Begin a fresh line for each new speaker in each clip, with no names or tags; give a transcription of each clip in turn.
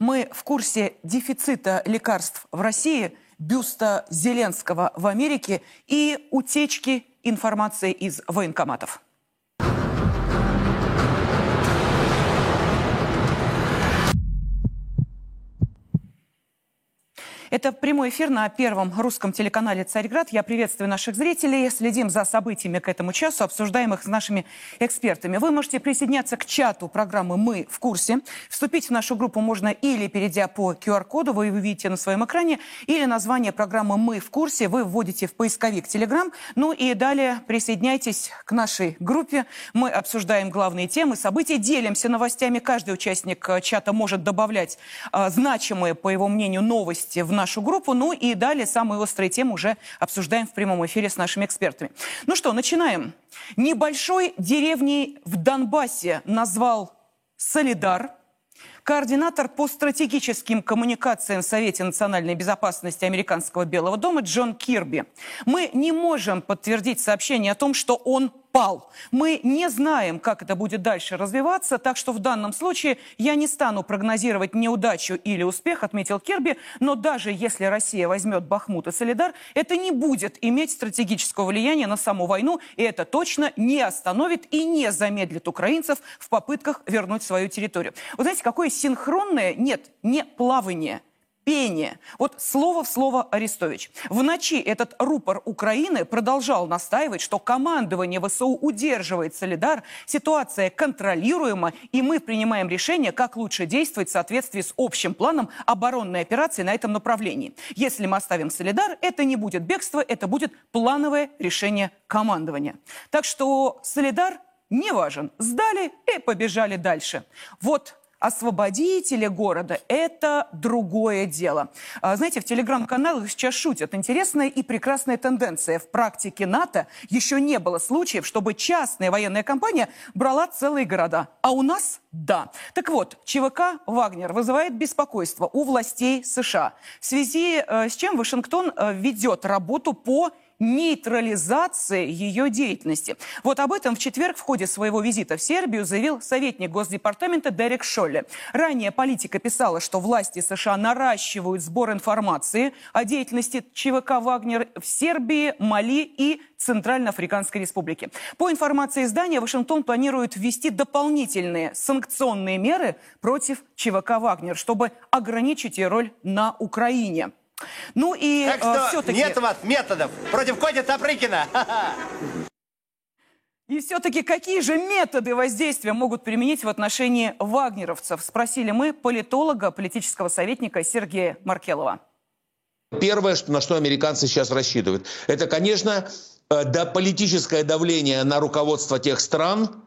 Мы в курсе дефицита лекарств в России, бюста Зеленского в Америке и утечки информации из военкоматов. Это прямой эфир на первом русском телеканале «Царьград». Я приветствую наших зрителей. Следим за событиями к этому часу, обсуждаем их с нашими экспертами. Вы можете присоединяться к чату программы «Мы в курсе». Вступить в нашу группу можно или перейдя по QR-коду, вы его видите на своем экране, или название программы «Мы в курсе» вы вводите в поисковик Telegram. Ну и далее присоединяйтесь к нашей группе. Мы обсуждаем главные темы, события, делимся новостями. Каждый участник э, чата может добавлять э, значимые, по его мнению, новости в нашу группу. Ну и далее самые острые темы уже обсуждаем в прямом эфире с нашими экспертами. Ну что, начинаем. Небольшой деревней в Донбассе назвал Солидар. Координатор по стратегическим коммуникациям в Совете национальной безопасности американского Белого дома Джон Кирби. Мы не можем подтвердить сообщение о том, что он пал. Мы не знаем, как это будет дальше развиваться, так что в данном случае я не стану прогнозировать неудачу или успех, отметил Кирби, но даже если Россия возьмет Бахмут и Солидар, это не будет иметь стратегического влияния на саму войну, и это точно не остановит и не замедлит украинцев в попытках вернуть свою территорию. Вы знаете, какое синхронное, нет, не плавание – пение. Вот слово в слово Арестович. В ночи этот рупор Украины продолжал настаивать, что командование ВСУ удерживает Солидар, ситуация контролируема, и мы принимаем решение, как лучше действовать в соответствии с общим планом оборонной операции на этом направлении. Если мы оставим Солидар, это не будет бегство, это будет плановое решение командования. Так что Солидар не важен. Сдали и побежали дальше. Вот освободители города – это другое дело. А, знаете, в телеграм-каналах сейчас шутят. Интересная и прекрасная тенденция. В практике НАТО еще не было случаев, чтобы частная военная компания брала целые города. А у нас – да. Так вот, ЧВК «Вагнер» вызывает беспокойство у властей США. В связи э, с чем Вашингтон э, ведет работу по нейтрализации ее деятельности. Вот об этом в четверг в ходе своего визита в Сербию заявил советник Госдепартамента Дерек Шолле. Ранее политика писала, что власти США наращивают сбор информации о деятельности ЧВК «Вагнер» в Сербии, Мали и Центральноафриканской Республике. По информации издания, Вашингтон планирует ввести дополнительные санкционные меры против ЧВК «Вагнер», чтобы ограничить ее роль на Украине. Ну и
так что
э, все-таки...
нет у вас методов против Коти Тапрыкина.
И все-таки какие же методы воздействия могут применить в отношении вагнеровцев? Спросили мы политолога, политического советника Сергея Маркелова.
Первое, на что американцы сейчас рассчитывают, это, конечно, э, да, политическое давление на руководство тех стран,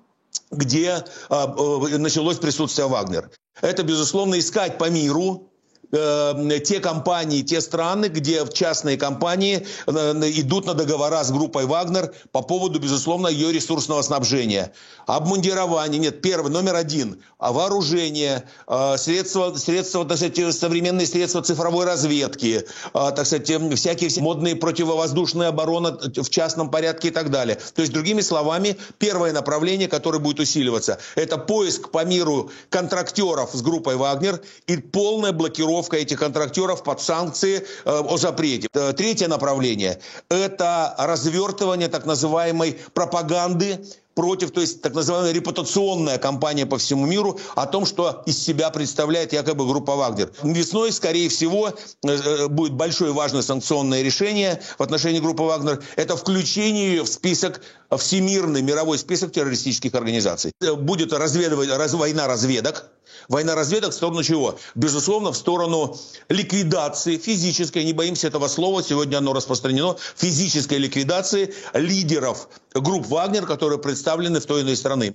где э, началось присутствие Вагнер. Это, безусловно, искать по миру э, те компании, те страны, где частные компании э, идут на договора с группой «Вагнер» по поводу, безусловно, ее ресурсного снабжения. Обмундирование, нет, первый, номер один, а вооружение, э, средства, средства, так сказать, современные средства цифровой разведки, э, так сказать, всякие модные противовоздушные обороны в частном порядке и так далее. То есть, другими словами, первое направление, которое будет усиливаться, это поиск по миру контрактеров с группой «Вагнер» и полная блокировка подготовка этих контрактеров под санкции э, о запрете. Э, третье направление – это развертывание так называемой пропаганды против, то есть так называемая репутационная кампания по всему миру о том, что из себя представляет якобы группа Вагнер. Весной, скорее всего, э, будет большое важное санкционное решение в отношении группы Вагнер. Это включение ее в список, всемирный мировой список террористических организаций. Будет разведывать, раз, война разведок, Война разведок в сторону чего? Безусловно, в сторону ликвидации физической, не боимся этого слова, сегодня оно распространено, физической ликвидации лидеров групп «Вагнер», которые представлены в той или иной стране.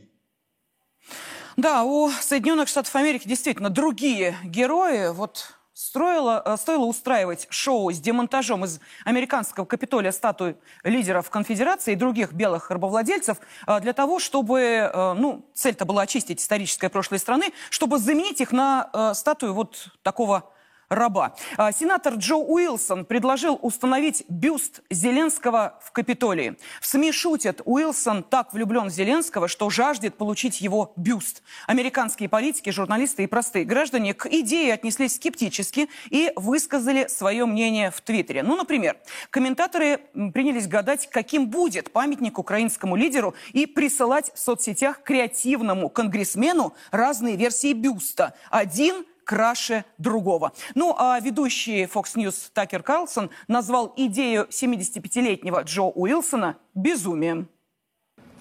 Да, у Соединенных Штатов Америки действительно другие герои. Вот Строило, э, стоило устраивать шоу с демонтажом из американского Капитолия статуи лидеров конфедерации и других белых рабовладельцев э, для того, чтобы, э, ну, цель-то была очистить историческое прошлое страны, чтобы заменить их на статую вот такого раба. А, сенатор Джо Уилсон предложил установить бюст Зеленского в Капитолии. В СМИ шутят, Уилсон так влюблен в Зеленского, что жаждет получить его бюст. Американские политики, журналисты и простые граждане к идее отнеслись скептически и высказали свое мнение в Твиттере. Ну, например, комментаторы принялись гадать, каким будет памятник украинскому лидеру и присылать в соцсетях креативному конгрессмену разные версии бюста. Один краше другого. Ну, а ведущий Fox News Такер Карлсон назвал идею 75-летнего Джо Уилсона безумием.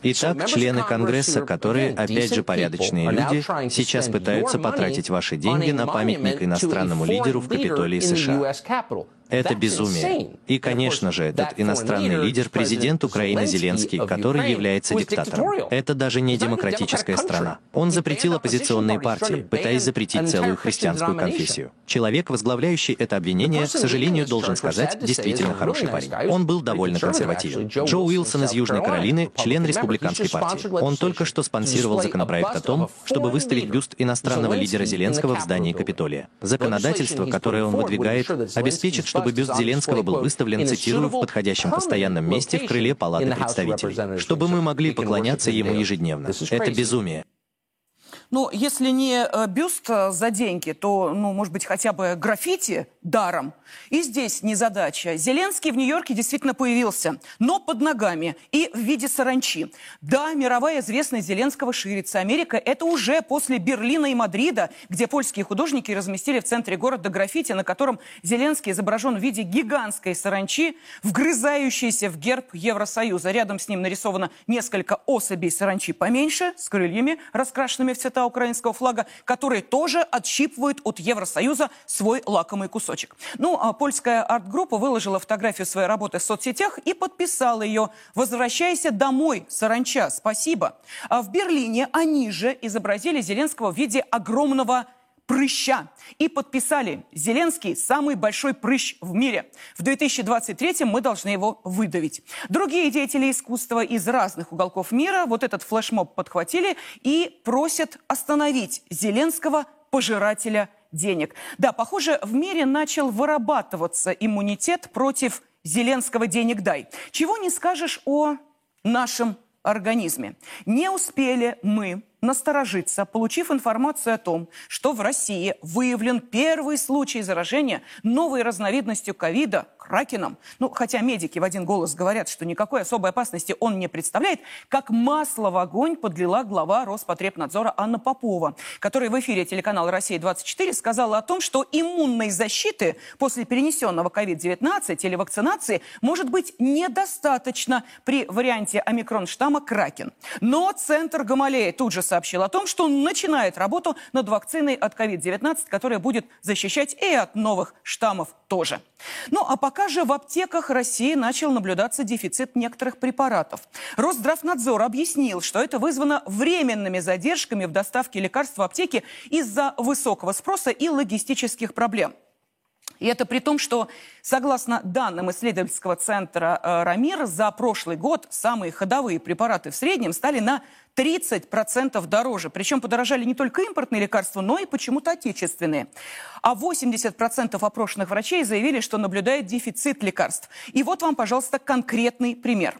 Итак, члены Конгресса, которые, опять же, порядочные люди, сейчас пытаются потратить ваши деньги на памятник иностранному лидеру в Капитолии США. Это безумие. И, конечно же, этот иностранный лидер – президент Украины Зеленский, который является диктатором. Это даже не демократическая страна. Он запретил оппозиционные партии, пытаясь запретить целую христианскую конфессию. Человек, возглавляющий это обвинение, к сожалению, должен сказать, действительно хороший парень. Он был довольно консервативен. Джо Уилсон из Южной Каролины, член республиканской партии. Он только что спонсировал законопроект о том, чтобы выставить бюст иностранного лидера Зеленского в здании Капитолия. Законодательство, которое он выдвигает, обеспечит, что чтобы бюст Зеленского был выставлен, цитирую, в подходящем постоянном месте в крыле Палаты представителей, чтобы мы могли поклоняться ему ежедневно. Это безумие.
Ну, если не э, бюст э, за деньги, то, ну, может быть, хотя бы граффити даром. И здесь незадача. Зеленский в Нью-Йорке действительно появился, но под ногами и в виде саранчи. Да, мировая известность Зеленского ширится. Америка – это уже после Берлина и Мадрида, где польские художники разместили в центре города граффити, на котором Зеленский изображен в виде гигантской саранчи, вгрызающейся в герб Евросоюза. Рядом с ним нарисовано несколько особей саранчи поменьше, с крыльями, раскрашенными в цвета цвета украинского флага, которые тоже отщипывают от Евросоюза свой лакомый кусочек. Ну, а польская арт-группа выложила фотографию своей работы в соцсетях и подписала ее «Возвращайся домой, саранча, спасибо». А в Берлине они же изобразили Зеленского в виде огромного прыща. И подписали «Зеленский – самый большой прыщ в мире. В 2023 мы должны его выдавить». Другие деятели искусства из разных уголков мира вот этот флешмоб подхватили и просят остановить Зеленского, пожирателя денег. Да, похоже, в мире начал вырабатываться иммунитет против Зеленского «денег дай». Чего не скажешь о нашем организме. Не успели мы насторожиться, получив информацию о том, что в России выявлен первый случай заражения новой разновидностью ковида – кракеном. Ну, хотя медики в один голос говорят, что никакой особой опасности он не представляет, как масло в огонь подлила глава Роспотребнадзора Анна Попова, которая в эфире телеканала «Россия-24» сказала о том, что иммунной защиты после перенесенного COVID-19 или вакцинации может быть недостаточно при варианте омикрон-штамма кракен. Но Центр Гамалея тут же сообщил о том, что он начинает работу над вакциной от COVID-19, которая будет защищать и от новых штаммов тоже. Ну а пока же в аптеках России начал наблюдаться дефицит некоторых препаратов. Росздравнадзор объяснил, что это вызвано временными задержками в доставке лекарств в аптеки из-за высокого спроса и логистических проблем. И это при том, что, согласно данным исследовательского центра э, «Рамир», за прошлый год самые ходовые препараты в среднем стали на 30% дороже. Причем подорожали не только импортные лекарства, но и почему-то отечественные. А 80% опрошенных врачей заявили, что наблюдает дефицит лекарств. И вот вам, пожалуйста, конкретный пример.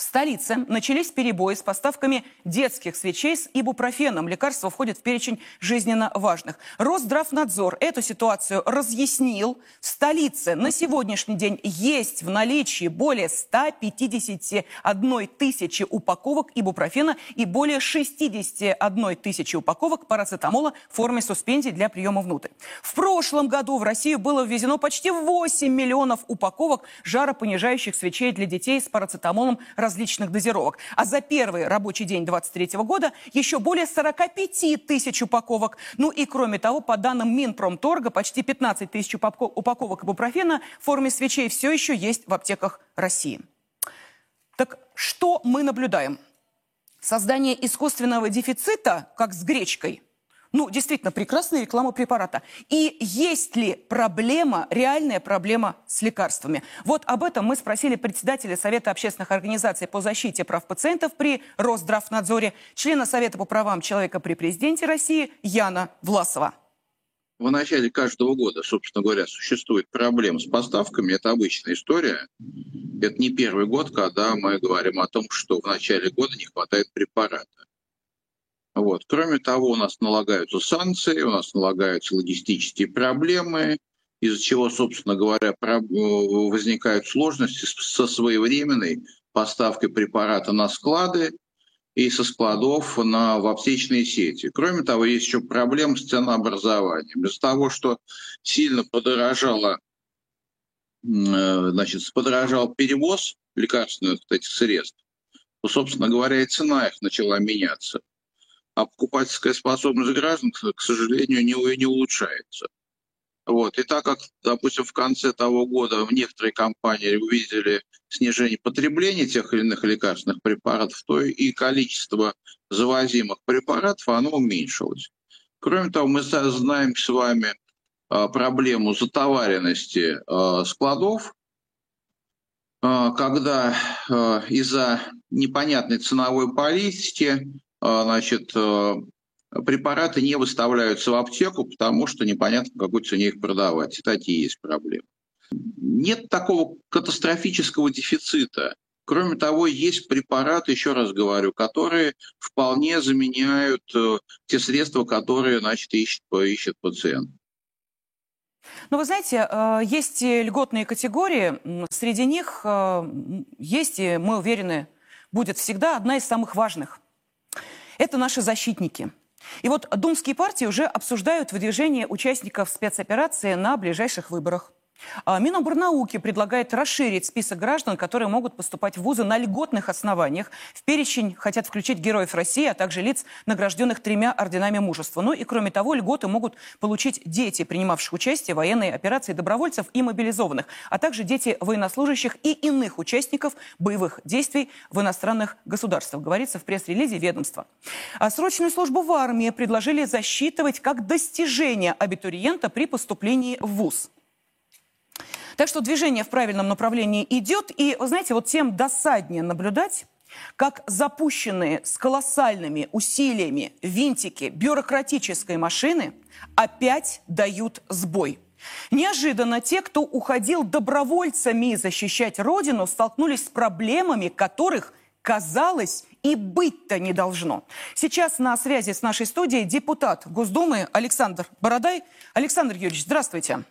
В столице начались перебои с поставками детских свечей с ибупрофеном. Лекарства входят в перечень жизненно важных. Росздравнадзор эту ситуацию разъяснил. В столице на сегодняшний день есть в наличии более 151 тысячи упаковок ибупрофена и более 61 тысячи упаковок парацетамола в форме суспензий для приема внутрь. В прошлом году в Россию было ввезено почти 8 миллионов упаковок жаропонижающих свечей для детей с парацетамолом различных дозировок. А за первый рабочий день 2023 года еще более 45 тысяч упаковок. Ну и кроме того, по данным Минпромторга, почти 15 тысяч упаковок ибупрофена в форме свечей все еще есть в аптеках России. Так что мы наблюдаем? Создание искусственного дефицита, как с гречкой – ну, действительно, прекрасная реклама препарата. И есть ли проблема, реальная проблема с лекарствами? Вот об этом мы спросили председателя Совета общественных организаций по защите прав пациентов при Росздравнадзоре, члена Совета по правам человека при президенте России Яна Власова.
в начале каждого года, собственно говоря, существует проблема с поставками, это обычная история. Это не первый год, когда мы говорим о том, что в начале года не хватает препарата. Вот. Кроме того, у нас налагаются санкции, у нас налагаются логистические проблемы, из-за чего, собственно говоря, возникают сложности со своевременной поставкой препарата на склады, и со складов на, в аптечные сети. Кроме того, есть еще проблема с ценообразованием. Из-за того, что сильно подорожало, э, значит, подорожал перевоз лекарственных этих средств, то, собственно говоря, и цена их начала меняться. А покупательская способность граждан, к сожалению, не, не улучшается. Вот. И так как, допустим, в конце того года в некоторые компании увидели снижение потребления тех или иных лекарственных препаратов, то и количество завозимых препаратов оно уменьшилось. Кроме того, мы знаем с вами а, проблему затоваренности а, складов, а, когда из-за непонятной ценовой политики значит, препараты не выставляются в аптеку, потому что непонятно, по какой цене их продавать. И такие есть проблемы. Нет такого катастрофического дефицита. Кроме того, есть препараты, еще раз говорю, которые вполне заменяют э, те средства, которые значит, ищет, ищет пациент.
Ну, вы знаете, э, есть льготные категории. Среди них э, есть, и мы уверены, будет всегда одна из самых важных. Это наши защитники – и вот думские партии уже обсуждают выдвижение участников спецоперации на ближайших выборах. А Миноборнауки предлагает расширить список граждан, которые могут поступать в вузы на льготных основаниях. В перечень хотят включить героев России, а также лиц, награжденных тремя орденами мужества. Ну и кроме того, льготы могут получить дети, принимавших участие в военной операции добровольцев и мобилизованных, а также дети военнослужащих и иных участников боевых действий в иностранных государствах, говорится в пресс-релизе ведомства. А срочную службу в армии предложили засчитывать как достижение абитуриента при поступлении в ВУЗ. Так что движение в правильном направлении идет. И, вы знаете, вот тем досаднее наблюдать, как запущенные с колоссальными усилиями винтики бюрократической машины опять дают сбой. Неожиданно те, кто уходил добровольцами защищать Родину, столкнулись с проблемами, которых, казалось, и быть-то не должно. Сейчас на связи с нашей студией депутат Госдумы Александр Бородай. Александр Юрьевич, здравствуйте.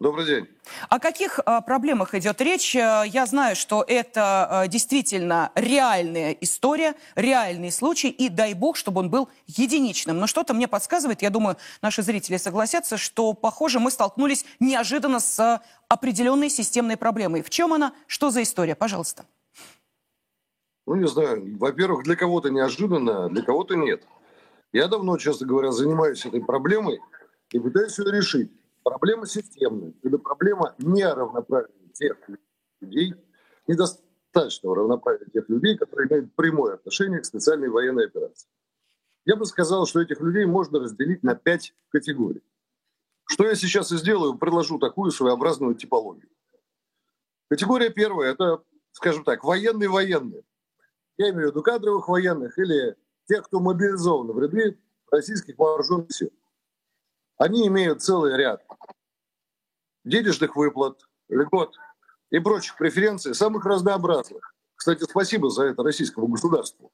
Добрый день.
О каких а, проблемах идет речь? Э, я знаю, что это а, действительно реальная история, реальный случай, и дай бог, чтобы он был единичным. Но что-то мне подсказывает, я думаю, наши зрители согласятся, что, похоже, мы столкнулись неожиданно с определенной системной проблемой. В чем она? Что за история? Пожалуйста.
Ну, не знаю. Во-первых, для кого-то неожиданно, для кого-то нет. Я давно, честно говоря, занимаюсь этой проблемой и пытаюсь ее решить. Проблема системная. Это проблема неравноправия тех людей, недостаточного равноправия тех людей, которые имеют прямое отношение к специальной военной операции. Я бы сказал, что этих людей можно разделить на пять категорий. Что я сейчас и сделаю, предложу такую своеобразную типологию. Категория первая – это, скажем так, военные-военные. Я имею в виду кадровых военных или тех, кто мобилизован в ряды российских вооруженных сил. Они имеют целый ряд денежных выплат, льгот и прочих преференций, самых разнообразных. Кстати, спасибо за это российскому государству.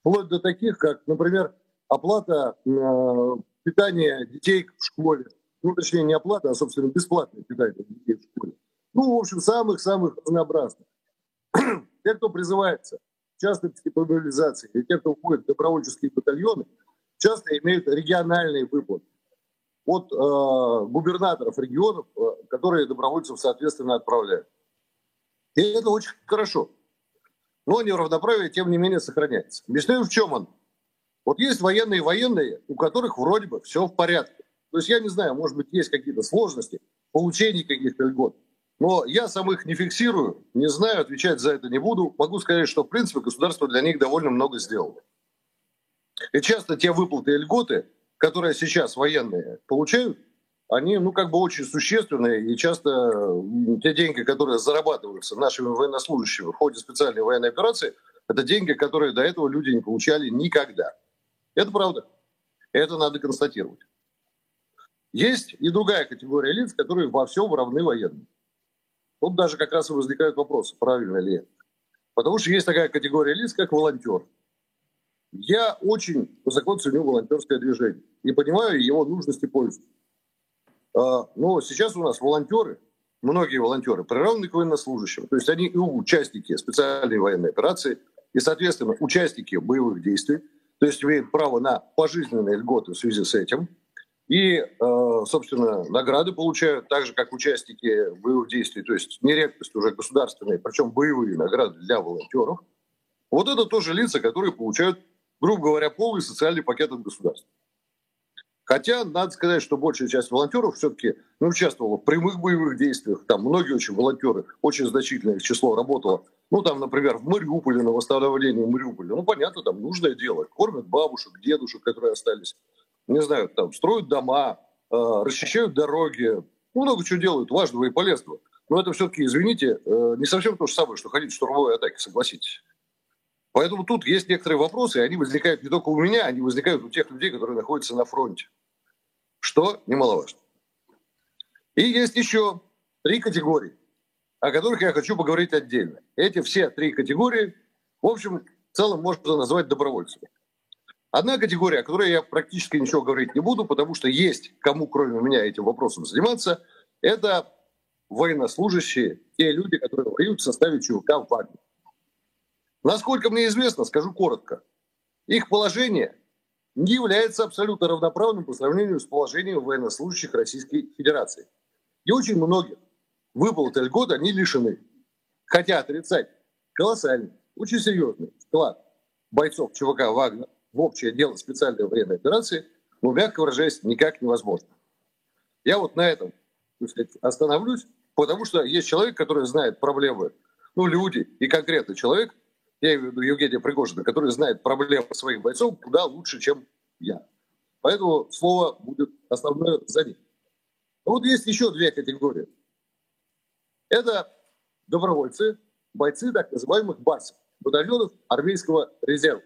Вплоть до таких, как, например, оплата э, питания детей в школе. Ну, точнее, не оплата, а, собственно, бесплатное питание детей в школе. Ну, в общем, самых-самых разнообразных. те, кто призывается в частности по мобилизации, и те, кто входит в добровольческие батальоны, часто имеют региональные выплаты от э, губернаторов регионов, э, которые добровольцев, соответственно, отправляют. И это очень хорошо. Но неравноправие, тем не менее, сохраняется. Объясняю, в чем он. Вот есть военные военные, у которых вроде бы все в порядке. То есть я не знаю, может быть, есть какие-то сложности в получении каких-то льгот. Но я сам их не фиксирую, не знаю, отвечать за это не буду. Могу сказать, что, в принципе, государство для них довольно много сделало. И часто те выплаты и льготы, которые сейчас военные получают, они, ну, как бы очень существенные, и часто те деньги, которые зарабатываются нашими военнослужащими в ходе специальной военной операции, это деньги, которые до этого люди не получали никогда. Это правда. Это надо констатировать. Есть и другая категория лиц, которые во всем равны военным. Тут даже как раз и возникают вопросы, правильно ли это. Потому что есть такая категория лиц, как волонтер. Я очень высоко ценю волонтерское движение и понимаю его нужность и пользу. А, но сейчас у нас волонтеры, многие волонтеры, приравнены к военнослужащим. То есть они и участники специальной военной операции, и, соответственно, участники боевых действий. То есть имеют право на пожизненные льготы в связи с этим. И, э, собственно, награды получают так же, как участники боевых действий. То есть не редкость уже государственные, причем боевые награды для волонтеров. Вот это тоже лица, которые получают, грубо говоря, полный социальный пакет от государства. Хотя, надо сказать, что большая часть волонтеров все-таки ну, участвовала в прямых боевых действиях. Там многие очень волонтеры, очень значительное число работало. Ну, там, например, в Мариуполе, на восстановлении Мариуполя. Ну, понятно, там нужное дело. Кормят бабушек, дедушек, которые остались. Не знаю, там строят дома, э, расчищают дороги. Ну, много чего делают важного и полезного. Но это все-таки, извините, э, не совсем то же самое, что ходить в штурмовой атаке, согласитесь. Поэтому тут есть некоторые вопросы, и они возникают не только у меня, они возникают у тех людей, которые находятся на фронте. Что немаловажно. И есть еще три категории, о которых я хочу поговорить отдельно. Эти все три категории, в общем, в целом можно назвать добровольцами. Одна категория, о которой я практически ничего говорить не буду, потому что есть кому, кроме меня, этим вопросом заниматься, это военнослужащие, те люди, которые воюют в составе ЧВК «Вагнер». Насколько мне известно, скажу коротко, их положение не является абсолютно равноправным по сравнению с положением военнослужащих Российской Федерации. И очень многих выплат и льгот они лишены. Хотя отрицать колоссальный, очень серьезный вклад бойцов ЧВК «Вагнер» в общее дело специальной военной операции, ну, мягко выражаясь, никак невозможно. Я вот на этом сказать, остановлюсь, потому что есть человек, который знает проблемы, ну, люди и конкретный человек – я имею в виду Евгения Пригожина, который знает проблемы своих бойцов куда лучше, чем я. Поэтому слово будет основное за ним. Но вот есть еще две категории. Это добровольцы, бойцы так называемых БАСов, батальонов армейского резерва.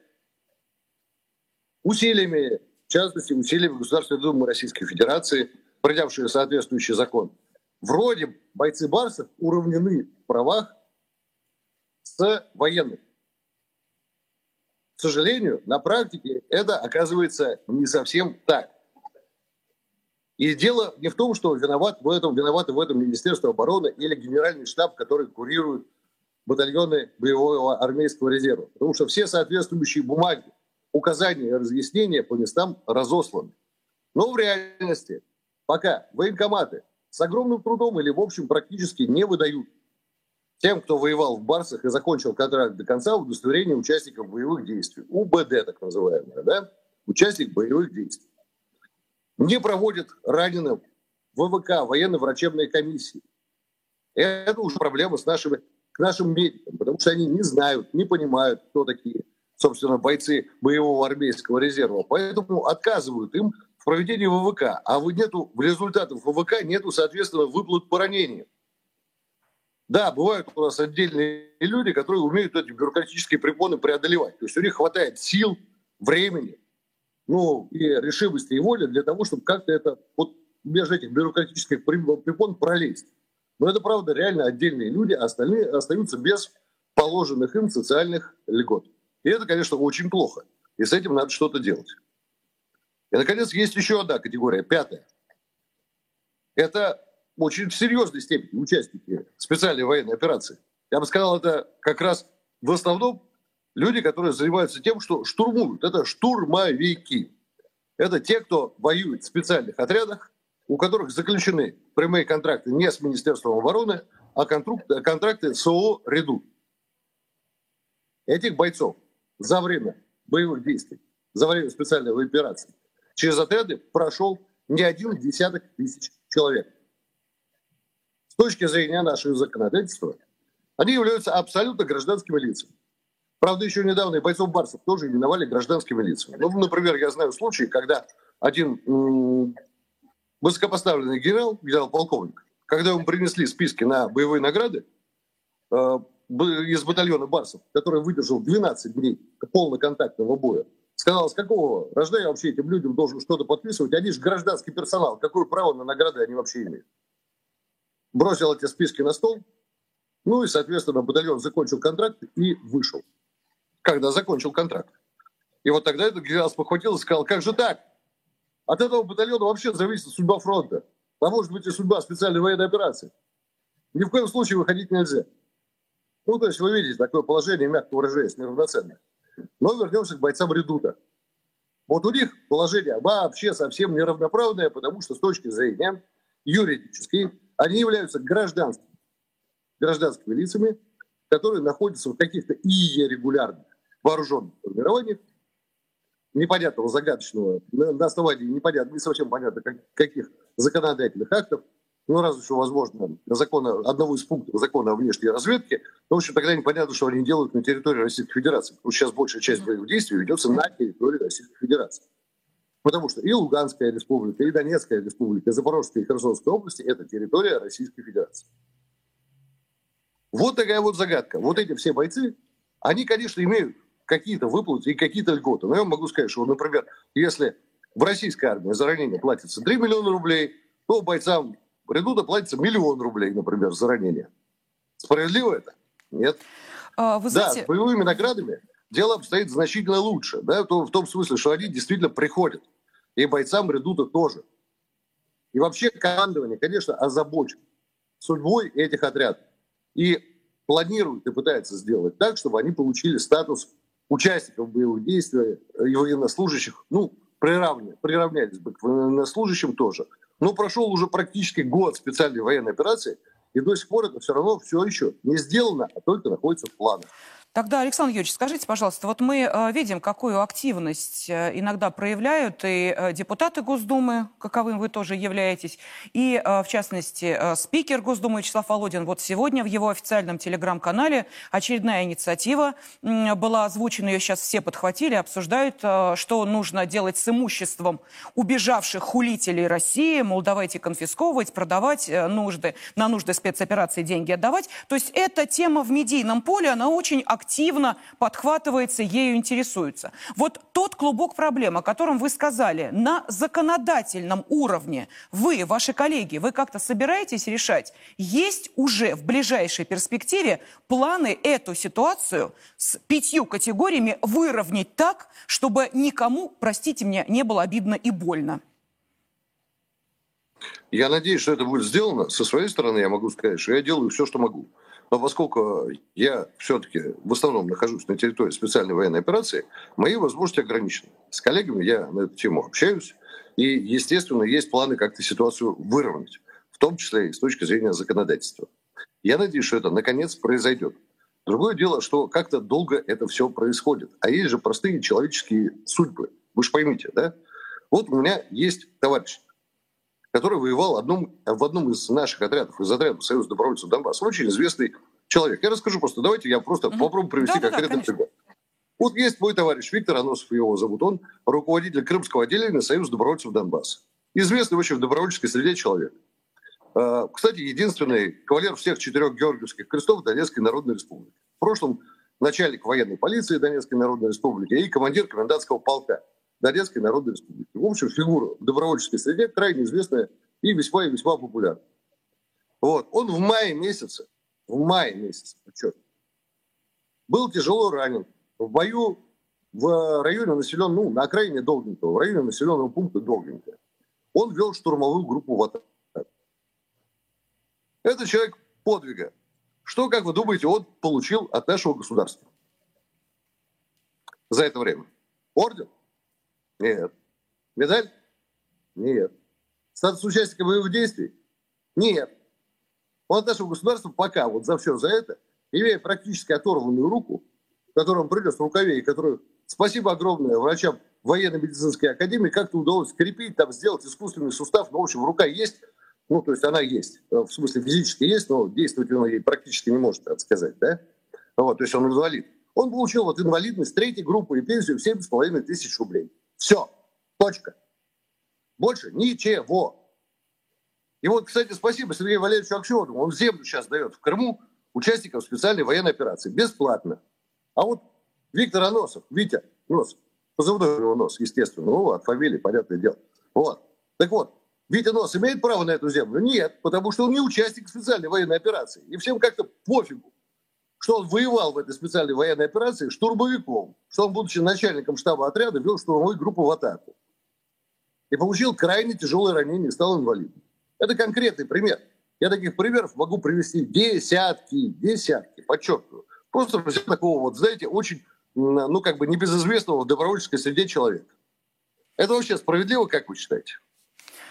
Усилиями, в частности, усилиями Государственной Думы Российской Федерации, принявшие соответствующий закон, вроде бойцы Барсов уравнены в правах с военными. К сожалению, на практике это оказывается не совсем так. И дело не в том, что виноват в этом, виноваты в этом Министерство обороны или Генеральный штаб, который курирует батальоны боевого армейского резерва. Потому что все соответствующие бумаги, указания и разъяснения по местам разосланы. Но в реальности пока военкоматы с огромным трудом или в общем практически не выдают тем, кто воевал в Барсах и закончил контракт до конца, удостоверение участников боевых действий. УБД, так называемое, да? Участник боевых действий. Не проводят раненым ВВК, военно-врачебной комиссии. Это уже проблема с нашими, к нашим медикам, потому что они не знают, не понимают, кто такие, собственно, бойцы боевого армейского резерва. Поэтому отказывают им в проведении ВВК. А нету, в результатах ВВК нету, соответственно, выплат по ранениям. Да, бывают у нас отдельные люди, которые умеют эти бюрократические препоны преодолевать. То есть у них хватает сил, времени, ну, и решимости и воли для того, чтобы как-то это, вот между этих бюрократических препон пролезть. Но это, правда, реально отдельные люди, а остальные остаются без положенных им социальных льгот. И это, конечно, очень плохо. И с этим надо что-то делать. И, наконец, есть еще одна категория, пятая. Это очень в серьезной степени участники специальной военной операции. Я бы сказал, это как раз в основном люди, которые занимаются тем, что штурмуют. Это штурмовики. Это те, кто воюет в специальных отрядах, у которых заключены прямые контракты не с Министерством обороны, а контракты с ООО «Реду». Этих бойцов за время боевых действий, за время специальной операции через отряды прошел не один десяток тысяч человек точки зрения нашего законодательства, они являются абсолютно гражданскими лицами. Правда, еще недавно и бойцов Барсов тоже именовали гражданскими лицами. Ну, например, я знаю случай, когда один высокопоставленный генерал, генерал-полковник, когда ему принесли списки на боевые награды э, из батальона Барсов, который выдержал 12 дней полноконтактного боя Сказал, с какого рожда я вообще этим людям должен что-то подписывать? Они же гражданский персонал. Какое право на награды они вообще имеют? Бросил эти списки на стол. Ну и, соответственно, батальон закончил контракт и вышел. Когда закончил контракт. И вот тогда этот генерал похватил и сказал, как же так? От этого батальона вообще зависит судьба фронта. А может быть и судьба специальной военной операции. Ни в коем случае выходить нельзя. Ну, то есть вы видите такое положение, мягко выражаясь, неравноценное. Но вернемся к бойцам редута. Вот у них положение вообще совсем неравноправное, потому что с точки зрения юридической они являются гражданскими, гражданскими лицами, которые находятся в каких-то и регулярных вооруженных формированиях, непонятного, загадочного, на основании непонятно, не совсем понятно, как, каких законодательных актов, ну, разве что, возможно, закона, одного из пунктов закона о внешней разведке, но, в общем, тогда непонятно, что они делают на территории Российской Федерации. Потому что сейчас большая часть боевых действий ведется на территории Российской Федерации. Потому что и Луганская республика, и Донецкая республика, и Запорожская и Херсонская области – это территория Российской Федерации. Вот такая вот загадка. Вот эти все бойцы, они, конечно, имеют какие-то выплаты и какие-то льготы. Но я могу сказать, что, например, если в российской армии за ранение платится 3 миллиона рублей, то бойцам Редуда платится миллион рублей, например, за ранение. Справедливо это? Нет. А, вы знаете... Да, с боевыми наградами дело обстоит значительно лучше. Да, в том смысле, что они действительно приходят. И бойцам Редута тоже. И вообще командование, конечно, озабочено судьбой этих отрядов. И планирует и пытается сделать так, чтобы они получили статус участников боевых действий и военнослужащих, ну, приравнялись, приравнялись бы к военнослужащим тоже. Но прошел уже практически год специальной военной операции, и до сих пор это все равно все еще не сделано, а только находится в планах.
Тогда, Александр Юрьевич, скажите, пожалуйста, вот мы э, видим, какую активность э, иногда проявляют и э, депутаты Госдумы, каковым вы тоже являетесь, и, в частности, спикер Госдумы Вячеслав Володин. Вот сегодня в его официальном телеграм-канале очередная инициатива была озвучена, ее сейчас все подхватили, обсуждают, что нужно делать с имуществом убежавших хулителей России, мол, давайте конфисковывать, продавать нужды, на нужды спецоперации деньги отдавать. То есть эта тема в медийном поле, она очень активно подхватывается, ею интересуется. Вот тот клубок проблем, о котором вы сказали, на законодательном уровне вы, ваши коллеги, вы как-то собираетесь решать? Есть уже в ближайшей перспективе планы эту ситуацию с пятью категориями выровнять так, чтобы никому, простите меня, не было обидно и больно?
Я надеюсь, что это будет сделано. Со своей стороны я могу сказать, что я делаю все, что могу. Но поскольку я все-таки в основном нахожусь на территории специальной военной операции, мои возможности ограничены. С коллегами я на эту тему общаюсь. И, естественно, есть планы как-то ситуацию выровнять, в том числе и с точки зрения законодательства. Я надеюсь, что это наконец произойдет. Другое дело, что как-то долго это все происходит. А есть же простые человеческие судьбы. Вы же поймите, да? Вот у меня есть товарищ, который воевал одном, в одном из наших отрядов, из отрядов Союза добровольцев Донбасса. Очень известный человек. Я расскажу просто, давайте я просто угу. попробую привести да, конкретный да, пример. Вот есть мой товарищ Виктор Аносов, его зовут. Он руководитель Крымского отделения Союза добровольцев Донбасса. Известный очень в добровольческой среде человек. А, кстати, единственный кавалер всех четырех Георгиевских крестов Донецкой Народной Республики. В прошлом начальник военной полиции Донецкой Народной Республики и командир комендантского полка Донецкой Народной Республики. В общем, фигура в добровольческой среде крайне известная и весьма и весьма популярная. Вот. Он в мае месяце, в мае месяце, причем, был тяжело ранен в бою в районе населенного, ну, на окраине Долгенького, в районе населенного пункта Долгенького. Он вел штурмовую группу в атаку. Это человек подвига. Что, как вы думаете, он получил от нашего государства за это время? Орден? Нет. Медаль? Нет. Статус участника боевых действий? Нет. Он от нашего государства пока вот за все за это, имея практически оторванную руку, которую он принес в рукаве, и которую, спасибо огромное врачам военно-медицинской академии, как-то удалось скрепить, там, сделать искусственный сустав, но, в общем, рука есть, ну, то есть она есть, в смысле физически есть, но действовать он ей практически не может, так сказать, да? Вот, то есть он инвалид. Он получил вот инвалидность третьей группы и пенсию в 7,5 тысяч рублей. Все. Точка. Больше ничего. И вот, кстати, спасибо Сергею Валерьевичу Аксенову. Он землю сейчас дает в Крыму участникам специальной военной операции. Бесплатно. А вот Виктор Аносов, Витя Аносов, Позывной у него нос, естественно. Ну, от фамилии, понятное дело. Вот. Так вот, Витя Нос имеет право на эту землю? Нет, потому что он не участник специальной военной операции. И всем как-то пофигу, что он воевал в этой специальной военной операции штурмовиком, что он, будучи начальником штаба отряда, вел штурмовую группу в атаку. И получил крайне тяжелое ранение и стал инвалидом. Это конкретный пример. Я таких примеров могу привести десятки, десятки, подчеркиваю. Просто такого вот, знаете, очень, ну, как бы небезызвестного в добровольческой среде человека. Это вообще справедливо, как вы считаете?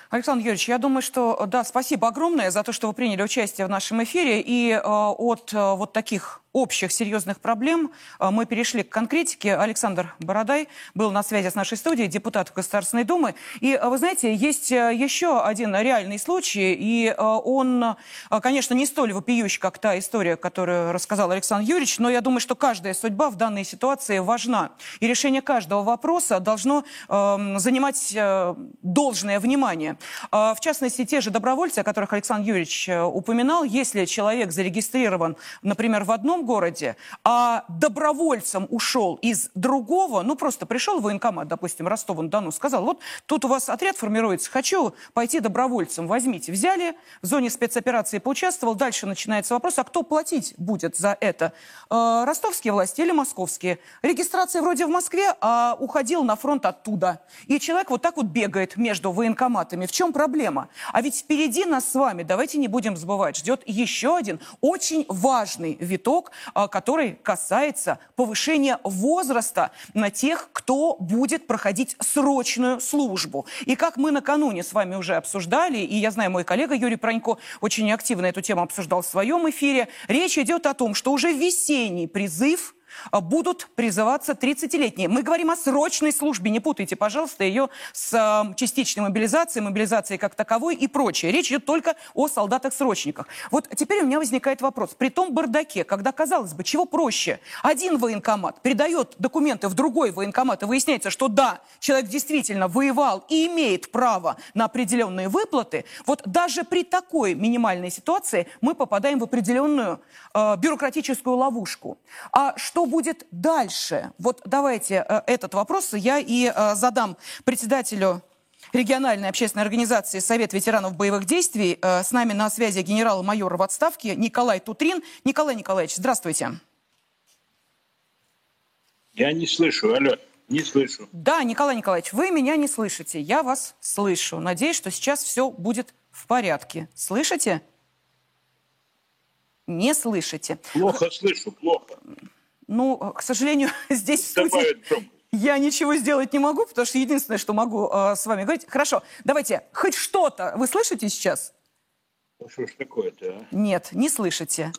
Александр Юрьевич, я думаю, что да, спасибо огромное за то, что вы приняли участие в нашем эфире. И э, от э, вот таких общих серьезных проблем э, мы перешли к конкретике. Александр Бородай был на связи с нашей студией, депутат Государственной Думы. И э, вы знаете, есть э, еще один реальный случай, и он, конечно, не столь вопиющий, как та история, которую рассказал Александр Юрьевич, но я думаю, что каждая судьба в данной ситуации важна. И решение каждого вопроса должно э, занимать э, должное внимание. Э, в частности, те же добровольцы, о которых Александр Юрьевич упоминал, если человек зарегистрирован, например, в одном городе, а добровольцем ушел из другого, ну просто пришел в военкомат, допустим, Ростов-on-Дону, сказал, вот тут у вас отряд формируется, хочу пойти добровольцем, возьмите. Взяли, в зоне спецоперации поучаствовал, дальше начинается вопрос, а кто платить будет за это? Э, ростовские власти или московские? Регистрация вроде в Москве, а уходил на фронт оттуда. И человек вот так вот бегает между военкоматами. В чем проблема? А ведь впереди нас с вами, давайте не будем забывать, ждет еще один очень важный виток а, который касается повышения возраста на тех, кто будет проходить срочную службу. И как мы накануне с вами уже обсуждали, и я знаю, мой коллега Юрий Пронько очень активно эту тему обсуждал в своем эфире, речь идет о том, что уже весенний призыв будут призываться 30-летние. Мы говорим о срочной службе, не путайте, пожалуйста, ее с э, частичной мобилизацией, мобилизацией как таковой и прочее. Речь идет только о солдатах-срочниках. Вот теперь у меня возникает вопрос. При том бардаке, когда, казалось бы, чего проще? Один военкомат передает документы в другой военкомат, и выясняется, что да, человек действительно воевал и имеет право на определенные выплаты. Вот даже при такой минимальной ситуации мы попадаем в определенную э, бюрократическую ловушку. А что будет дальше? Вот давайте э, этот вопрос я и э, задам председателю региональной общественной организации Совет ветеранов боевых действий. Э, с нами на связи генерал-майор в отставке Николай Тутрин. Николай Николаевич, здравствуйте.
Я не слышу, алло, не слышу.
Да, Николай Николаевич, вы меня не слышите, я вас слышу. Надеюсь, что сейчас все будет в порядке. Слышите? Не слышите.
Плохо слышу, плохо.
Ну, к сожалению, здесь в студии я ничего сделать не могу, потому что единственное, что могу э, с вами говорить. Хорошо, давайте, хоть что-то вы слышите сейчас?
Что ж такое-то, а?
Нет, не слышите.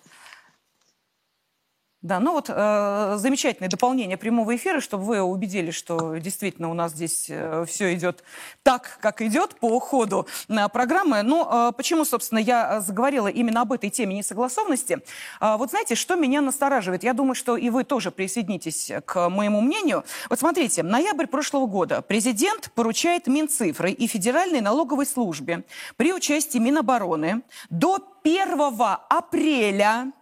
Да, ну вот э, замечательное дополнение прямого эфира, чтобы вы убедились, что действительно у нас здесь э, все идет так, как идет по ходу э, программы. Ну, э, почему, собственно, я заговорила именно об этой теме несогласованности? Э, вот знаете, что меня настораживает? Я думаю, что и вы тоже присоединитесь к моему мнению. Вот смотрите, ноябрь прошлого года президент поручает Минцифры и Федеральной налоговой службе при участии Минобороны до 1 апреля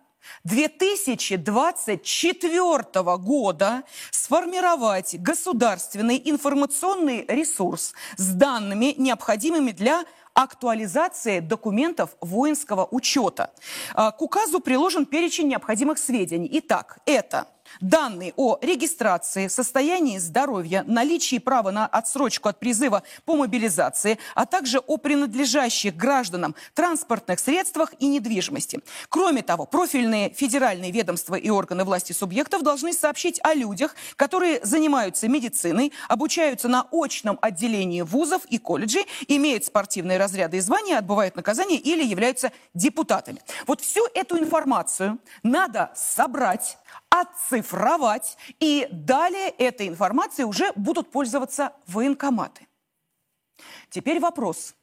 2024 года сформировать государственный информационный ресурс с данными, необходимыми для актуализации документов воинского учета. А, к указу приложен перечень необходимых сведений. Итак, это Данные о регистрации, состоянии здоровья, наличии права на отсрочку от призыва по мобилизации, а также о принадлежащих гражданам транспортных средствах и недвижимости. Кроме того, профильные федеральные ведомства и органы власти субъектов должны сообщить о людях, которые занимаются медициной, обучаются на очном отделении вузов и колледжей, имеют спортивные разряды и звания, отбывают наказание или являются депутатами. Вот всю эту информацию надо собрать, оцифровать, и далее этой информацией уже будут пользоваться военкоматы. Теперь вопрос.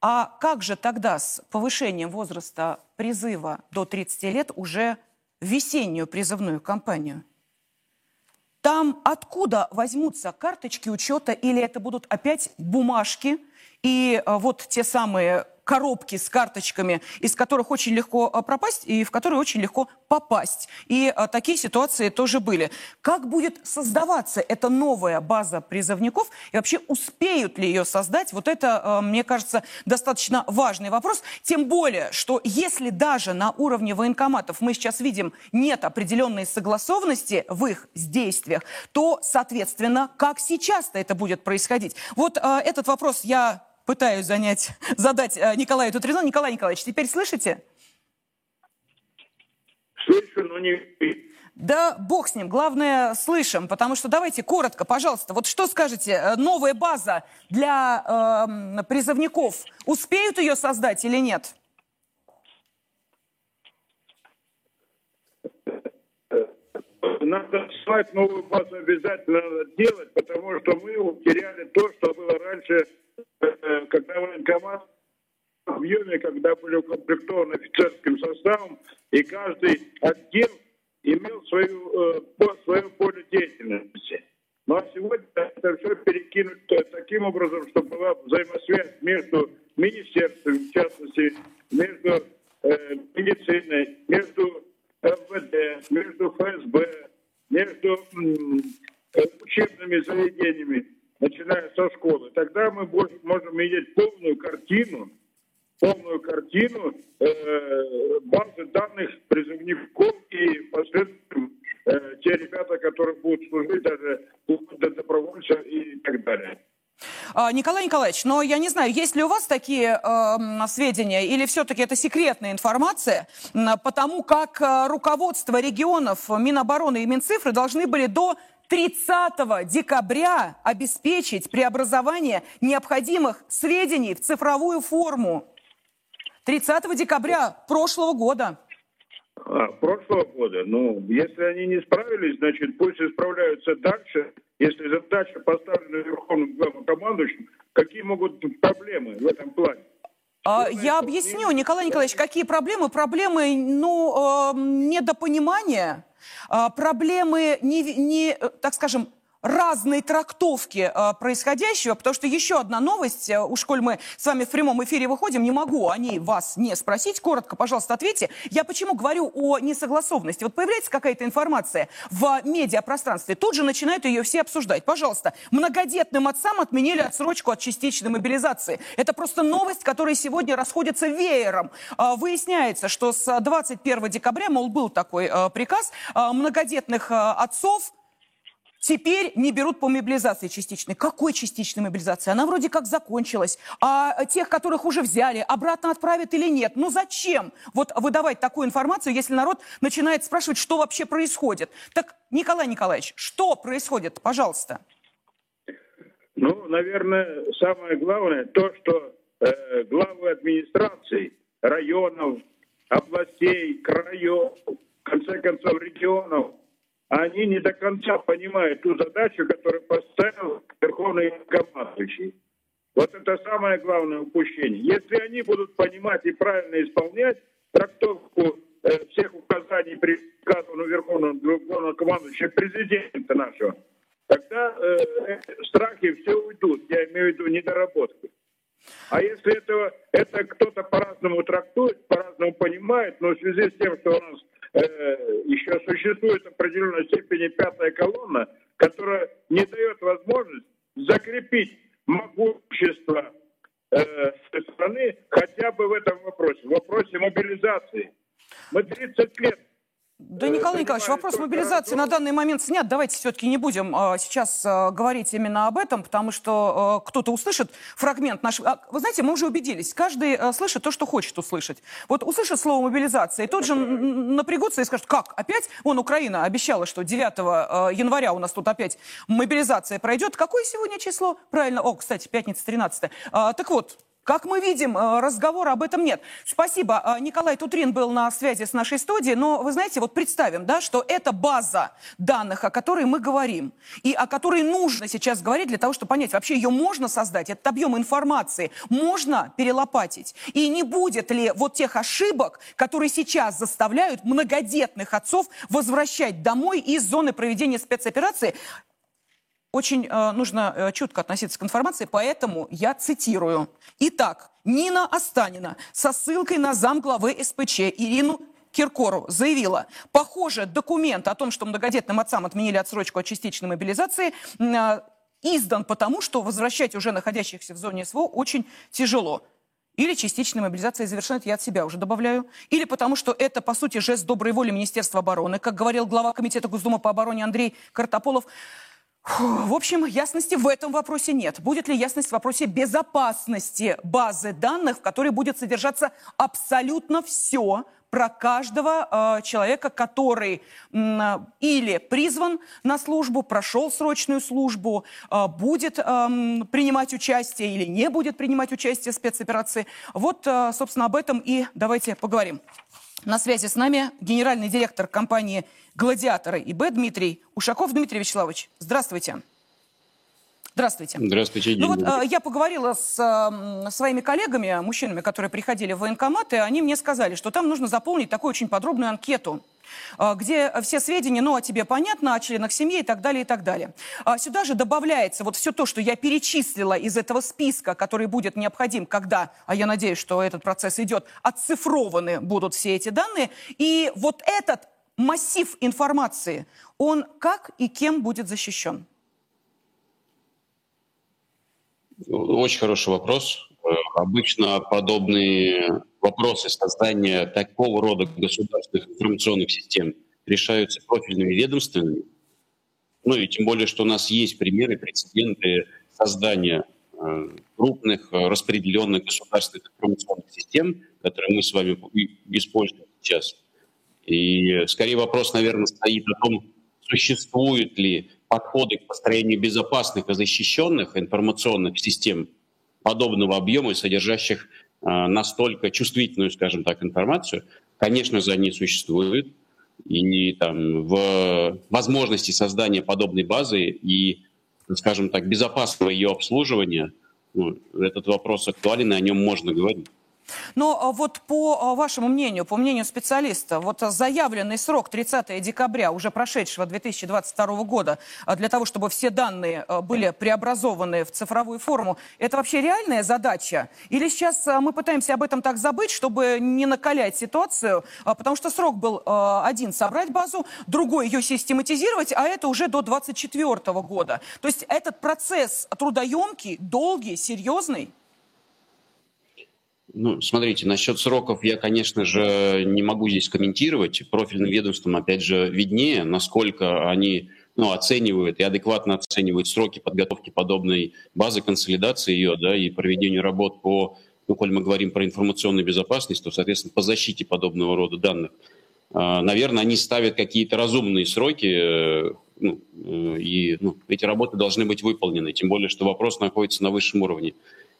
А как же тогда с повышением возраста призыва до 30 лет уже весеннюю призывную кампанию? Там откуда возьмутся карточки учета или это будут опять бумажки и э, вот те самые коробки с карточками, из которых очень легко а, пропасть и в которые очень легко попасть. И а, такие ситуации тоже были. Как будет создаваться эта новая база призывников и вообще успеют ли ее создать? Вот это, а, мне кажется, достаточно важный вопрос. Тем более, что если даже на уровне военкоматов мы сейчас видим нет определенной согласованности в их действиях, то, соответственно, как сейчас-то это будет происходить? Вот этот вопрос я пытаюсь занять, задать э, Николаю Тутрину. Николай Николаевич, теперь слышите?
Слышу, но не...
Да бог с ним, главное слышим, потому что давайте коротко, пожалуйста, вот что скажете, э, новая база для э, призывников, успеют ее создать или нет?
Надо создать новую базу обязательно делать, потому что мы утеряли то, что было раньше когда военкомат в объеме, когда были укомплектованы офицерским составом, и каждый отдел имел свою, э, свое поле деятельности. Ну а сегодня это все перекинуть таким образом, чтобы была взаимосвязь между министерством, в частности, между э, медициной, между МВД, между ФСБ, между э, учебными заведениями начиная со школы, тогда мы можем иметь полную картину, полную картину э, базы данных призывников и последовательно э, те ребята, которые будут служить даже до добровольца и так далее.
А, Николай Николаевич, но я не знаю, есть ли у вас такие э, сведения или все-таки это секретная информация, потому как э, руководство регионов Минобороны и Минцифры должны были до 30 декабря обеспечить преобразование необходимых сведений в цифровую форму. 30 декабря прошлого года.
А, прошлого года. Ну, если они не справились, значит, пусть исправляются дальше. Если задача поставлена Верховным главнокомандующим, какие могут быть проблемы в этом плане?
А, я объясню, Николай Николаевич, какие проблемы? Проблемы, ну, э, недопонимания, э, проблемы, не, не, э, так скажем, разной трактовки э, происходящего, потому что еще одна новость, э, уж коль мы с вами в прямом эфире выходим, не могу о ней вас не спросить, коротко, пожалуйста, ответьте. Я почему говорю о несогласованности? Вот появляется какая-то информация в медиапространстве, тут же начинают ее все обсуждать. Пожалуйста, многодетным отцам отменили отсрочку от частичной мобилизации. Это просто новость, которая сегодня расходится веером. Э, выясняется, что с 21 декабря, мол, был такой э, приказ, э, многодетных э, отцов Теперь не берут по мобилизации частичной. Какой частичной мобилизации? Она вроде как закончилась. А тех, которых уже взяли, обратно отправят или нет? Ну зачем вот выдавать такую информацию, если народ начинает спрашивать, что вообще происходит? Так, Николай Николаевич, что происходит? Пожалуйста.
Ну, наверное, самое главное то, что э, главы администраций районов, областей, краев, в конце концов регионов – они не до конца понимают ту задачу, которую поставил Верховный командующий. Вот это самое главное упущение. Если они будут понимать и правильно исполнять трактовку э, всех указаний приказанного Верховного главнокомандующего президента нашего, тогда э, страхи все уйдут. Я имею в виду недоработку. А если этого, это кто-то по-разному трактует, по-разному понимает, но в связи с тем, что у нас еще существует в определенной степени пятая колонна, которая не дает возможность закрепить могущество э, страны хотя бы в этом вопросе, в вопросе мобилизации. Мы 30 лет
да, Николай Николаевич, вопрос мобилизации на данный момент снят. Давайте все-таки не будем э, сейчас э, говорить именно об этом, потому что э, кто-то услышит фрагмент нашего... А, вы знаете, мы уже убедились, каждый слышит то, что хочет услышать. Вот услышит слово мобилизация, и тут же напрягутся и скажут, как, опять? Вон Украина обещала, что 9 э, января у нас тут опять мобилизация пройдет. Какое сегодня число? Правильно, о, кстати, пятница 13 э, Так вот, как мы видим, э, разговора об этом нет. Спасибо. Э, Николай Тутрин был на связи с нашей студией. Но вы знаете, вот представим, да, что это база данных, о которой мы говорим, и о которой нужно сейчас говорить для того, чтобы понять, вообще ее можно создать, этот объем информации можно перелопатить. И не будет ли вот тех ошибок, которые сейчас заставляют многодетных отцов возвращать домой из зоны проведения спецоперации очень э, нужно э, чутко относиться к информации, поэтому я цитирую. Итак, Нина Останина со ссылкой на замглавы СПЧ Ирину Киркору заявила, похоже, документ о том, что многодетным отцам отменили отсрочку от частичной мобилизации, э, издан потому, что возвращать уже находящихся в зоне СВО очень тяжело. Или частичная мобилизация завершена, я от себя уже добавляю. Или потому, что это, по сути, жест доброй воли Министерства обороны, как говорил глава Комитета Госдумы по обороне Андрей Картополов. В общем, ясности в этом вопросе нет. Будет ли ясность в вопросе безопасности базы данных, в которой будет содержаться абсолютно все про каждого э, человека, который э, или призван на службу, прошел срочную службу, э, будет э, принимать участие или не будет принимать участие в спецоперации. Вот, э, собственно, об этом и давайте поговорим. На связи с нами генеральный директор компании «Гладиаторы» ИБ Дмитрий Ушаков. Дмитрий Вячеславович, здравствуйте. Здравствуйте.
Здравствуйте.
Ну вот э, я поговорила с э, своими коллегами, мужчинами, которые приходили в военкомат, и они мне сказали, что там нужно заполнить такую очень подробную анкету где все сведения, ну, о тебе понятно, о членах семьи и так далее, и так далее. А сюда же добавляется вот все то, что я перечислила из этого списка, который будет необходим, когда, а я надеюсь, что этот процесс идет, оцифрованы будут все эти данные. И вот этот массив информации, он как и кем будет защищен?
Очень хороший вопрос. Обычно подобные вопросы создания такого рода государственных информационных систем решаются профильными ведомствами. Ну и тем более, что у нас есть примеры, прецеденты создания э, крупных э, распределенных государственных информационных систем, которые мы с вами используем сейчас. И скорее вопрос, наверное, стоит о том, существуют ли подходы к построению безопасных и защищенных информационных систем подобного объема, содержащих э, настолько чувствительную, скажем так, информацию, конечно же, они существуют. И там, в возможности создания подобной базы и, скажем так, безопасного ее обслуживания, ну, этот вопрос актуален, и о нем можно говорить.
Но а, вот по а, вашему мнению, по мнению специалиста, вот заявленный срок 30 декабря уже прошедшего 2022 года а, для того, чтобы все данные были преобразованы в цифровую форму, это вообще реальная задача? Или сейчас мы пытаемся об этом так забыть, чтобы не накалять ситуацию, потому что срок был один собрать базу, другой ее систематизировать, а это уже до 2024 года. То есть этот процесс трудоемкий, долгий, серьезный?
Ну, смотрите, насчет сроков я, конечно же, не могу здесь комментировать. Профильным ведомствам, опять же, виднее, насколько они ну, оценивают и адекватно оценивают сроки подготовки подобной базы, консолидации ее, да, и проведению работ по, ну, коль мы говорим про информационную безопасность, то, соответственно, по защите подобного рода данных. А, наверное, они ставят какие-то разумные сроки, э, ну, э, и ну, эти работы должны быть выполнены, тем более, что вопрос находится на высшем уровне.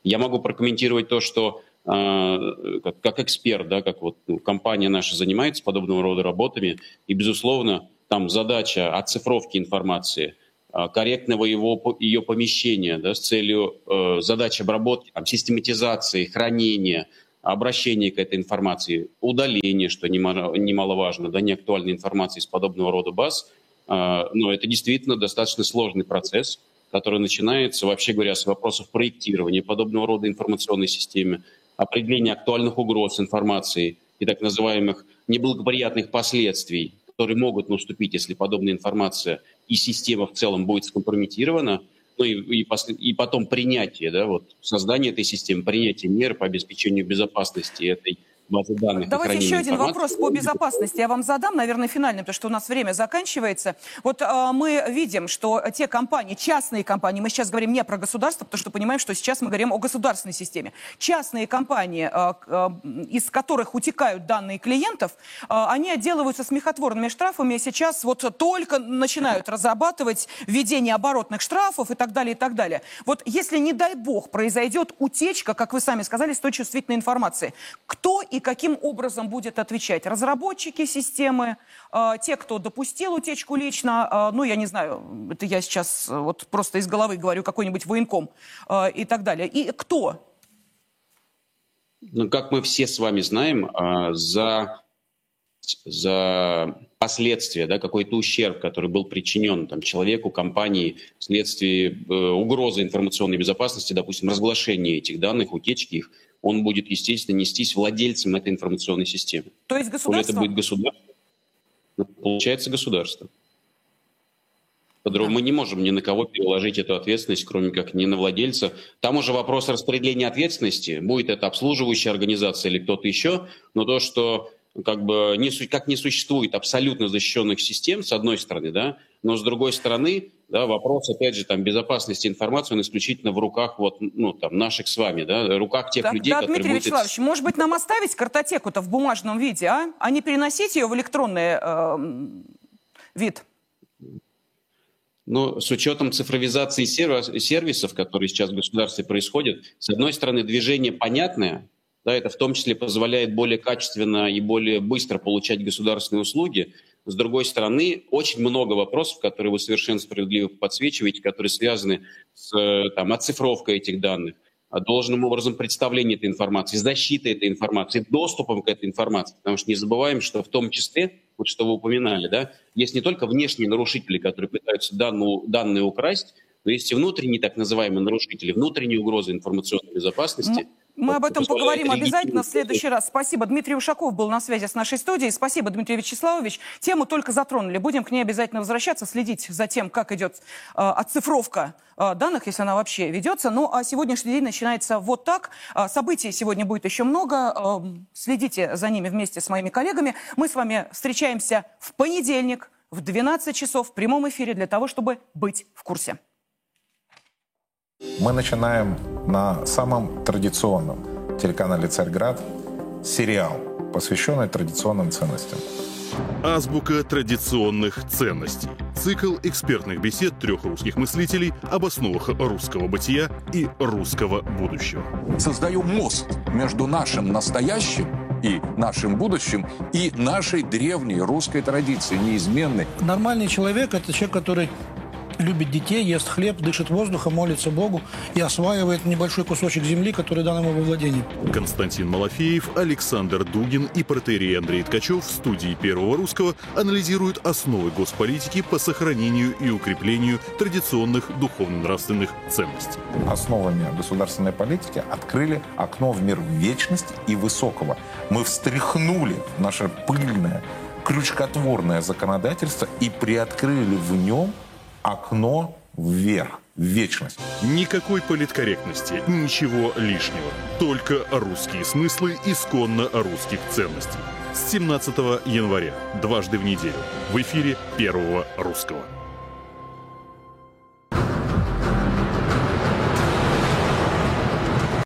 Я могу прокомментировать то, что как, как эксперт, да, как вот ну, компания наша занимается подобного рода работами, и, безусловно, там задача оцифровки информации, э, корректного его, ее помещения да, с целью э, задач обработки, там, систематизации, хранения, обращения к этой информации, удаления, что немало, немаловажно, да, неактуальной информации из подобного рода баз, э, но это действительно достаточно сложный процесс, который начинается, вообще говоря, с вопросов проектирования подобного рода информационной системы, определения актуальных угроз информации и так называемых неблагоприятных последствий, которые могут наступить, если подобная информация и система в целом будет скомпрометирована, ну и, и, и потом принятие, да, вот создание этой системы, принятие мер по обеспечению безопасности этой базы данных.
Давайте еще один вопрос по безопасности я вам задам, наверное, финальный, потому что у нас время заканчивается. Вот э, мы видим, что те компании, частные компании, мы сейчас говорим не про государство, потому что понимаем, что сейчас мы говорим о государственной системе. Частные компании, э, э, из которых утекают данные клиентов, э, они отделываются смехотворными штрафами, и сейчас вот только начинают разрабатывать введение оборотных штрафов и так далее, и так далее. Вот если, не дай бог, произойдет утечка, как вы сами сказали, с той чувствительной информации, кто и и каким образом будет отвечать разработчики системы, э, те, кто допустил утечку лично, э, ну, я не знаю, это я сейчас э, вот просто из головы говорю, какой-нибудь военком и так далее. И кто?
Ну, как мы все с вами знаем, за за последствия, да, какой-то ущерб, который был причинен там, человеку, компании вследствие э, угрозы информационной безопасности, допустим, разглашения этих данных, утечки их, он будет, естественно, нестись владельцем этой информационной системы.
То есть государство?
это будет государство. Получается государство. По-другому мы не можем ни на кого переложить эту ответственность, кроме как ни на владельца. Там уже вопрос распределения ответственности. Будет это обслуживающая организация или кто-то еще. Но то, что как бы не, как не существует абсолютно защищенных систем, с одной стороны, да, но с другой стороны, да, вопрос, опять же, там, безопасности информации, он исключительно в руках вот, ну, там, наших с вами, да, руках тех
так,
людей,
да,
которые
Дмитрий будут... Вячеславович, может быть, нам оставить картотеку-то в бумажном виде, а? А не переносить ее в электронный э, вид?
Но с учетом цифровизации сервисов, которые сейчас в государстве происходят, с одной стороны, движение понятное, да, это в том числе позволяет более качественно и более быстро получать государственные услуги. С другой стороны, очень много вопросов, которые вы совершенно справедливо подсвечиваете, которые связаны с там, оцифровкой этих данных, должным образом представлением этой информации, защитой этой информации, доступом к этой информации. Потому что не забываем, что в том числе вот что вы упоминали, да, есть не только внешние нарушители, которые пытаются данную, данные украсть, но есть и внутренние так называемые нарушители, внутренние угрозы информационной безопасности.
Мы об этом поговорим обязательно в следующий раз. Спасибо. Дмитрий Ушаков был на связи с нашей студией. Спасибо, Дмитрий Вячеславович. Тему только затронули. Будем к ней обязательно возвращаться, следить за тем, как идет э, оцифровка э, данных, если она вообще ведется. Ну, а сегодняшний день начинается вот так. Э, событий сегодня будет еще много. Э, следите за ними вместе с моими коллегами. Мы с вами встречаемся в понедельник в 12 часов в прямом эфире для того, чтобы быть в курсе.
Мы начинаем на самом традиционном телеканале «Царьград» сериал, посвященный традиционным ценностям.
Азбука традиционных ценностей. Цикл экспертных бесед трех русских мыслителей об основах русского бытия и русского будущего.
Создаю мост между нашим настоящим и нашим будущим, и нашей древней русской традицией, неизменной.
Нормальный человек – это человек, который любит детей, ест хлеб, дышит воздухом, молится Богу и осваивает небольшой кусочек земли, который дан ему во владении.
Константин Малафеев, Александр Дугин и протерей Андрей Ткачев в студии Первого Русского анализируют основы госполитики по сохранению и укреплению традиционных духовно-нравственных ценностей.
Основами государственной политики открыли окно в мир вечности и высокого. Мы встряхнули наше пыльное, крючкотворное законодательство и приоткрыли в нем окно вверх, в вечность.
Никакой политкорректности, ничего лишнего. Только русские смыслы исконно русских ценностей. С 17 января, дважды в неделю, в эфире Первого Русского.